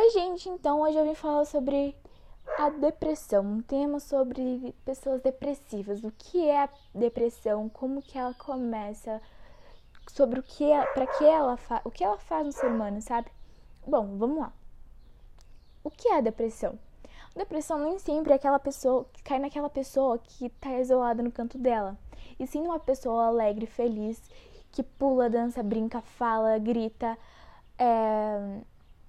Oi, gente! Então, hoje eu vim falar sobre a depressão, um tema sobre pessoas depressivas. O que é a depressão? Como que ela começa? Sobre o que, é, para que ela faz, o que ela faz no ser humano, sabe? Bom, vamos lá. O que é a depressão? Depressão nem sempre é aquela pessoa que cai naquela pessoa que tá isolada no canto dela, e sim uma pessoa alegre, feliz, que pula, dança, brinca, fala, grita, é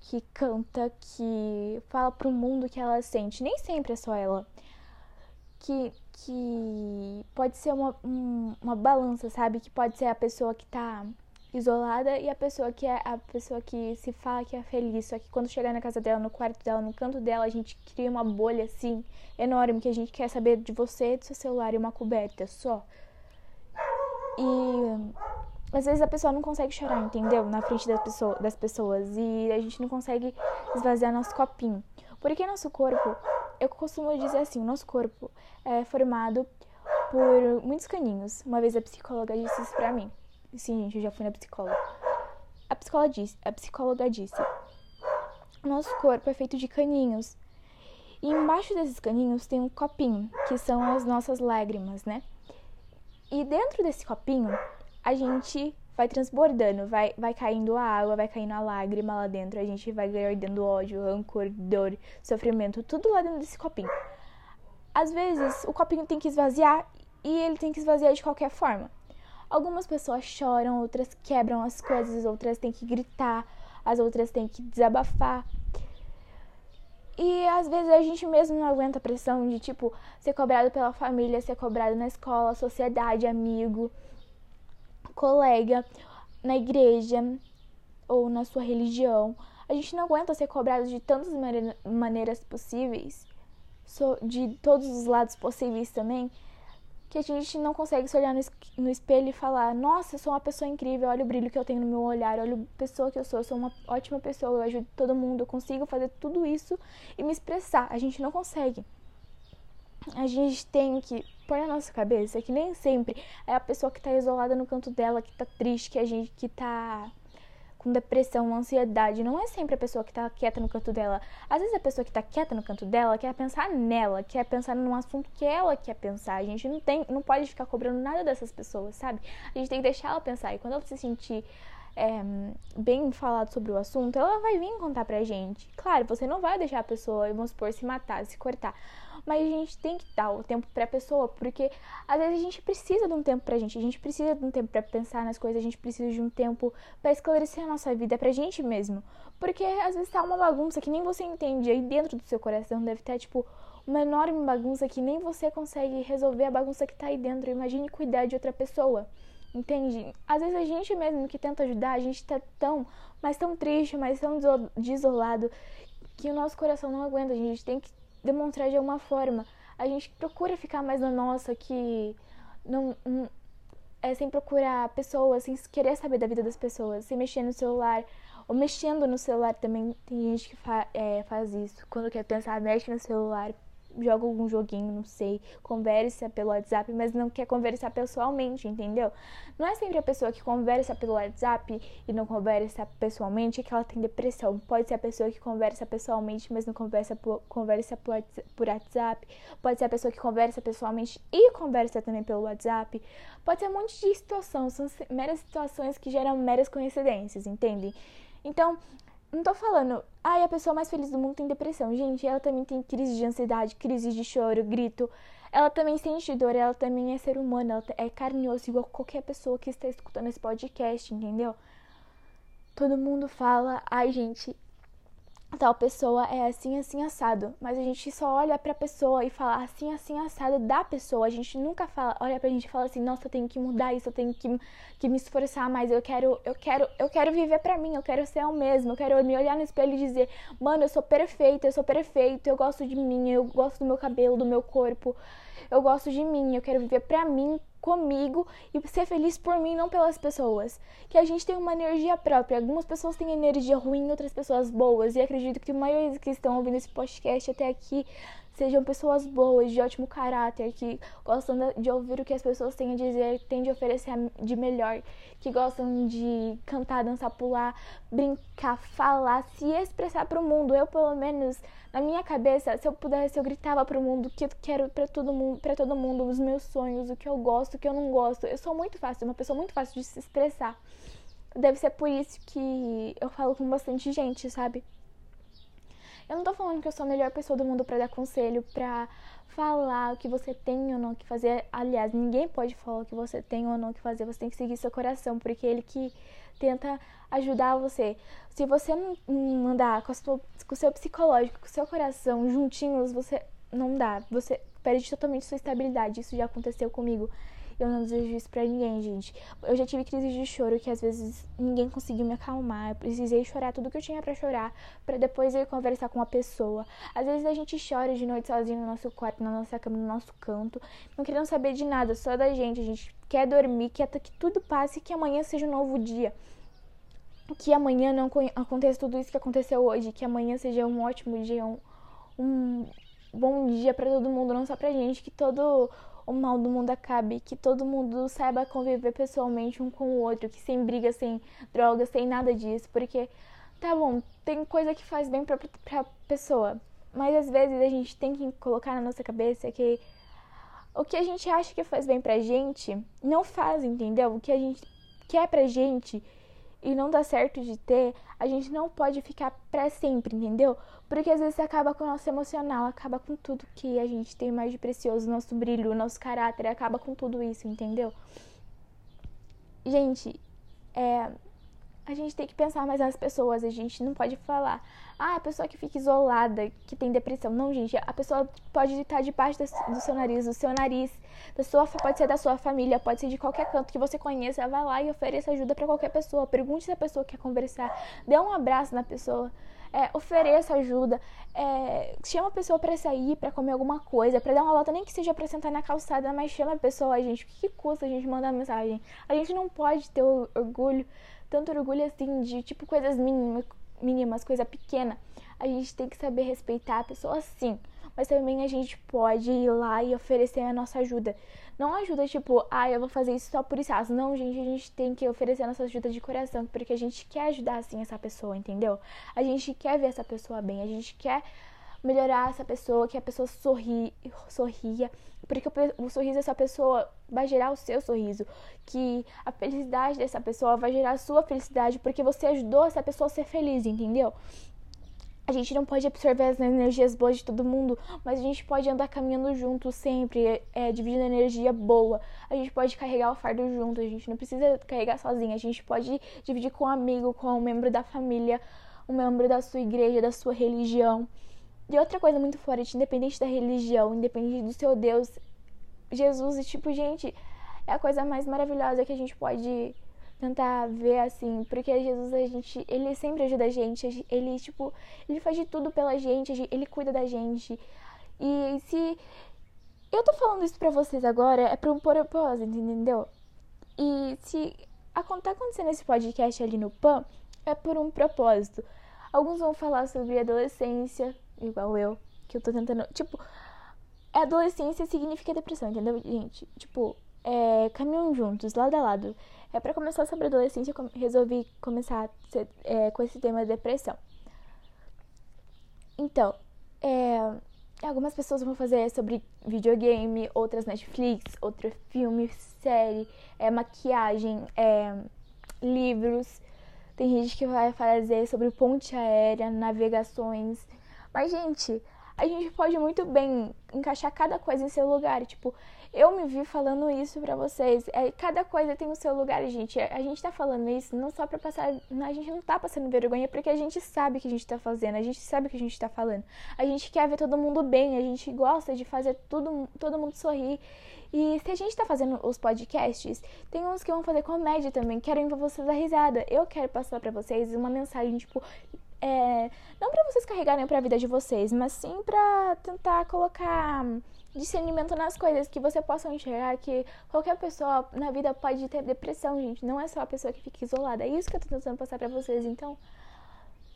que canta, que fala pro mundo que ela sente. Nem sempre é só ela. Que, que pode ser uma, um, uma balança, sabe? Que pode ser a pessoa que tá isolada e a pessoa que é a pessoa que se fala que é feliz. Só que quando chegar na casa dela, no quarto dela, no canto dela, a gente cria uma bolha assim enorme que a gente quer saber de você, do seu celular e uma coberta só. E às vezes a pessoa não consegue chorar, entendeu? Na frente das, pessoa, das pessoas. E a gente não consegue esvaziar nosso copinho. Porque nosso corpo, eu costumo dizer assim, o nosso corpo é formado por muitos caninhos. Uma vez a psicóloga disse isso pra mim. Sim, gente, eu já fui na psicóloga. A psicóloga disse, a psicóloga disse: Nosso corpo é feito de caninhos. E embaixo desses caninhos tem um copinho, que são as nossas lágrimas, né? E dentro desse copinho a gente vai transbordando, vai, vai caindo a água, vai caindo a lágrima lá dentro, a gente vai guardando ódio, rancor, dor, sofrimento, tudo lá dentro desse copinho. Às vezes o copinho tem que esvaziar e ele tem que esvaziar de qualquer forma. Algumas pessoas choram, outras quebram as coisas, outras têm que gritar, as outras têm que desabafar. E às vezes a gente mesmo não aguenta a pressão de, tipo, ser cobrado pela família, ser cobrado na escola, sociedade, amigo colega, na igreja ou na sua religião. A gente não aguenta ser cobrado de tantas maneiras possíveis, de todos os lados possíveis também, que a gente não consegue se olhar no espelho e falar: Nossa, eu sou uma pessoa incrível, olha o brilho que eu tenho no meu olhar, olha a pessoa que eu sou, eu sou uma ótima pessoa, eu ajudo todo mundo, eu consigo fazer tudo isso e me expressar. A gente não consegue a gente tem que pôr na nossa cabeça que nem sempre é a pessoa que tá isolada no canto dela, que tá triste, que a gente que tá com depressão, ansiedade, não é sempre a pessoa que tá quieta no canto dela. Às vezes a pessoa que tá quieta no canto dela quer pensar nela, quer pensar num assunto que ela quer pensar. A gente não tem, não pode ficar cobrando nada dessas pessoas, sabe? A gente tem que deixar ela pensar. E quando ela se sentir é, bem falado sobre o assunto, ela vai vir contar pra gente. Claro, você não vai deixar a pessoa, vamos supor, se matar, se cortar mas a gente tem que dar o tempo para a pessoa, porque às vezes a gente precisa de um tempo pra gente, a gente precisa de um tempo para pensar nas coisas, a gente precisa de um tempo para esclarecer a nossa vida pra gente mesmo. Porque às vezes tá uma bagunça que nem você entende, aí dentro do seu coração deve ter tipo uma enorme bagunça que nem você consegue resolver a bagunça que tá aí dentro. Imagine cuidar de outra pessoa. Entende? Às vezes a gente mesmo que tenta ajudar, a gente tá tão, mas tão triste, mas tão desolado que o nosso coração não aguenta. A gente tem que demonstrar de alguma forma. A gente procura ficar mais na nossa, que não, não é sem procurar pessoas, sem querer saber da vida das pessoas, sem mexer no celular. Ou mexendo no celular também, tem gente que fa é, faz isso. Quando quer pensar, mexe no celular, joga algum joguinho, não sei, conversa pelo WhatsApp, mas não quer conversar pessoalmente, entendeu? Não é sempre a pessoa que conversa pelo WhatsApp e não conversa pessoalmente que ela tem depressão. Pode ser a pessoa que conversa pessoalmente, mas não conversa por, conversa por, WhatsApp. Pode ser a pessoa que conversa pessoalmente e conversa também pelo WhatsApp. Pode ser um monte de situação, são meras situações que geram meras coincidências, entende? Então, não tô falando, ai, a pessoa mais feliz do mundo tem depressão. Gente, ela também tem crise de ansiedade, crise de choro, grito. Ela também sente dor, ela também é ser humano, ela é carinhoso igual qualquer pessoa que está escutando esse podcast, entendeu? Todo mundo fala, ai, gente, tal pessoa é assim, assim, assado. Mas a gente só olha pra pessoa e fala assim, assim, assado da pessoa. A gente nunca fala, olha pra gente e fala assim, nossa, eu tenho que mudar isso, eu tenho que, que me esforçar mais, eu quero, eu quero, eu quero viver pra mim, eu quero ser eu mesmo, eu quero me olhar no espelho e dizer, mano, eu sou perfeita, eu sou perfeito, eu gosto de mim, eu gosto do meu cabelo, do meu corpo, eu gosto de mim, eu quero viver pra mim, comigo e ser feliz por mim, não pelas pessoas. Que a gente tem uma energia própria. Algumas pessoas têm energia ruim, outras pessoas boas. E acredito que a maioria que estão ouvindo esse podcast até aqui sejam pessoas boas, de ótimo caráter, que gostam de ouvir o que as pessoas têm a dizer, têm de oferecer de melhor, que gostam de cantar, dançar, pular, brincar, falar, se expressar para o mundo. Eu, pelo menos, na minha cabeça, se eu pudesse, eu gritava para o mundo que eu quero para todo mundo, para todo mundo, os meus sonhos, o que eu gosto, o que eu não gosto. Eu sou muito fácil, uma pessoa muito fácil de se expressar. Deve ser por isso que eu falo com bastante gente, sabe? Eu não tô falando que eu sou a melhor pessoa do mundo para dar conselho, pra falar o que você tem ou não que fazer. Aliás, ninguém pode falar o que você tem ou não que fazer. Você tem que seguir seu coração, porque é ele que tenta ajudar você. Se você não andar com, com o seu psicológico, com o seu coração juntinhos, você não dá. Você perde totalmente sua estabilidade. Isso já aconteceu comigo. Eu não desejo isso pra ninguém, gente. Eu já tive crises de choro que às vezes ninguém conseguiu me acalmar. Eu precisei chorar tudo que eu tinha para chorar para depois ir conversar com uma pessoa. Às vezes a gente chora de noite sozinho no nosso quarto, na nossa cama, no nosso canto, não querendo saber de nada, só da gente. A gente quer dormir, quer que tudo passe e que amanhã seja um novo dia que amanhã não aconteça tudo isso que aconteceu hoje, que amanhã seja um ótimo dia, um, um bom dia para todo mundo, não só pra gente, que todo o mal do mundo acabe, que todo mundo saiba conviver pessoalmente um com o outro, que sem briga, sem drogas, sem nada disso, porque tá bom, tem coisa que faz bem pra, pra pessoa, mas às vezes a gente tem que colocar na nossa cabeça que o que a gente acha que faz bem pra gente não faz, entendeu? O que a gente quer pra gente e não dá certo de ter, a gente não pode ficar para sempre, entendeu? Porque às vezes acaba com o nosso emocional, acaba com tudo que a gente tem mais de precioso, nosso brilho, nosso caráter, acaba com tudo isso, entendeu? Gente, é, a gente tem que pensar mais nas pessoas, a gente não pode falar, ah, a pessoa que fica isolada, que tem depressão. Não, gente, a pessoa pode estar debaixo do seu nariz, do seu nariz, da sua, pode ser da sua família, pode ser de qualquer canto que você conheça, vai lá e ofereça ajuda para qualquer pessoa. Pergunte se a pessoa quer conversar, dê um abraço na pessoa. É, ofereça ajuda, é, chama a pessoa para sair, para comer alguma coisa, para dar uma volta, nem que seja para sentar na calçada, mas chama a pessoa, gente. O que, que custa a gente mandar mensagem? A gente não pode ter orgulho tanto orgulho assim de tipo coisas mínimas, mínimas coisa pequena. A gente tem que saber respeitar a pessoa sim, mas também a gente pode ir lá e oferecer a nossa ajuda. Não ajuda tipo, ah, eu vou fazer isso só por isso. Não, gente, a gente tem que oferecer a nossa ajuda de coração, porque a gente quer ajudar assim essa pessoa, entendeu? A gente quer ver essa pessoa bem, a gente quer melhorar essa pessoa, que a pessoa sorri, sorria, porque o, sorriso dessa pessoa vai gerar o seu sorriso, que a felicidade dessa pessoa vai gerar a sua felicidade, porque você ajudou essa pessoa a ser feliz, entendeu? A gente não pode absorver as energias boas de todo mundo, mas a gente pode andar caminhando junto sempre, é, dividindo energia boa. A gente pode carregar o fardo junto, a gente não precisa carregar sozinho, a gente pode dividir com um amigo, com um membro da família, um membro da sua igreja, da sua religião. E outra coisa muito forte, independente da religião, independente do seu Deus, Jesus, e tipo, gente, é a coisa mais maravilhosa que a gente pode tentar ver assim, porque Jesus, a gente, ele sempre ajuda a gente, ele, tipo, ele faz de tudo pela gente, ele cuida da gente. E se eu tô falando isso pra vocês agora, é pra um propósito, entendeu? E se tá acontecendo esse podcast ali no PAN, é por um propósito. Alguns vão falar sobre adolescência, igual eu, que eu tô tentando. Tipo, adolescência significa depressão, entendeu, gente? Tipo, é, caminham juntos, lado a lado. É para começar sobre adolescência, resolvi começar é, com esse tema de depressão. Então, é, algumas pessoas vão fazer sobre videogame, outras Netflix, outro filme, série, é, maquiagem, é, livros. Tem gente que vai fazer sobre ponte aérea, navegações. Mas, gente, a gente pode muito bem encaixar cada coisa em seu lugar. Tipo, eu me vi falando isso pra vocês. É, cada coisa tem o seu lugar, gente. A gente tá falando isso não só pra passar. A gente não tá passando vergonha porque a gente sabe o que a gente tá fazendo. A gente sabe o que a gente tá falando. A gente quer ver todo mundo bem. A gente gosta de fazer tudo, todo mundo sorrir. E se a gente tá fazendo os podcasts, tem uns que vão fazer comédia também. Querem ver vocês a risada. Eu quero passar pra vocês uma mensagem, tipo, é, não para vocês carregarem para a vida de vocês, mas sim para tentar colocar discernimento nas coisas que você possa enxergar que qualquer pessoa na vida pode ter depressão, gente. Não é só a pessoa que fica isolada. É isso que eu tô tentando passar para vocês. Então,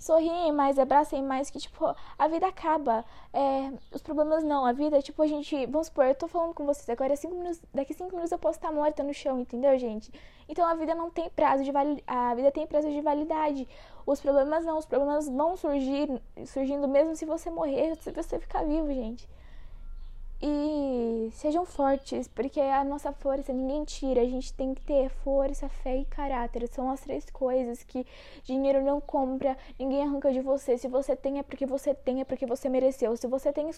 sorriem mais, abracem mais, que, tipo, a vida acaba. É, os problemas não, a vida, tipo, a gente. Vamos supor, eu tô falando com vocês agora, cinco minutos, daqui cinco minutos eu posso estar morta no chão, entendeu, gente? Então a vida não tem prazo de validade. A vida tem prazo de validade. Os problemas não, os problemas vão surgir, surgindo mesmo se você morrer, se você ficar vivo, gente. E sejam fortes, porque a nossa força ninguém tira. A gente tem que ter força, fé e caráter. São as três coisas que dinheiro não compra, ninguém arranca de você. Se você tem, é porque você tem, é porque você mereceu. Se você tem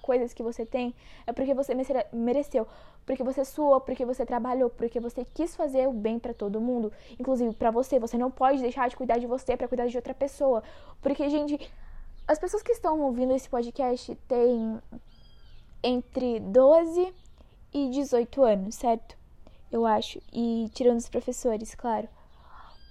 coisas que você tem, é porque você mereceu. Porque você suou, porque você trabalhou, porque você quis fazer o bem para todo mundo, inclusive para você. Você não pode deixar de cuidar de você para cuidar de outra pessoa. Porque, gente, as pessoas que estão ouvindo esse podcast têm entre 12 e 18 anos, certo? Eu acho. E tirando os professores, claro.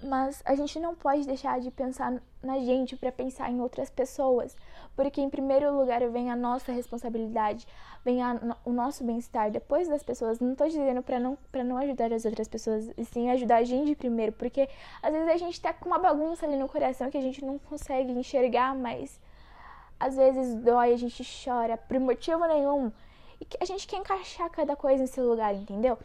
Mas a gente não pode deixar de pensar na gente para pensar em outras pessoas, porque em primeiro lugar vem a nossa responsabilidade, vem a, o nosso bem-estar depois das pessoas. Não estou dizendo para não para não ajudar as outras pessoas, e sim ajudar a gente primeiro, porque às vezes a gente tá com uma bagunça ali no coração que a gente não consegue enxergar, mas às vezes dói, a gente chora por motivo nenhum. E a gente quer encaixar cada coisa em seu lugar, entendeu?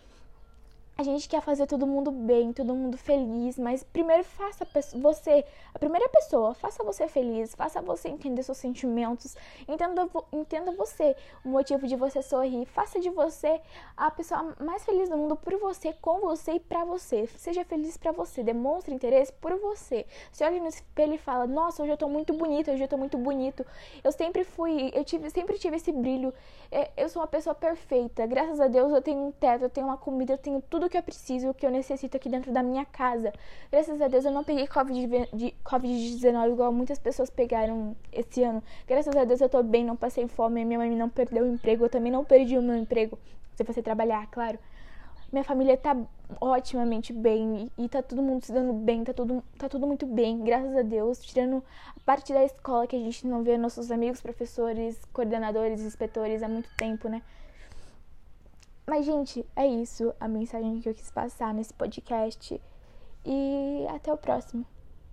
A gente quer fazer todo mundo bem, todo mundo feliz, mas primeiro faça você, a primeira pessoa, faça você feliz, faça você entender seus sentimentos, entenda, entenda você, o motivo de você sorrir, faça de você a pessoa mais feliz do mundo por você, com você e pra você. Seja feliz pra você, demonstre interesse por você. Se olha no espelho e fala: "Nossa, hoje eu tô muito bonita, hoje eu tô muito bonito". Eu sempre fui, eu tive, sempre tive esse brilho. É, eu sou uma pessoa perfeita. Graças a Deus eu tenho um teto, eu tenho uma comida, eu tenho tudo tudo que eu preciso, o que eu necessito aqui dentro da minha casa. Graças a Deus eu não peguei Covid-19 igual muitas pessoas pegaram esse ano. Graças a Deus eu tô bem, não passei fome, minha mãe não perdeu o emprego, eu também não perdi o meu emprego. Se você trabalhar, claro. Minha família tá otimamente bem e tá todo mundo se dando bem, tá tudo, tá tudo muito bem, graças a Deus. Tirando a parte da escola que a gente não vê nossos amigos, professores, coordenadores, inspetores há muito tempo, né? Mas, gente, é isso a mensagem que eu quis passar nesse podcast. E até o próximo.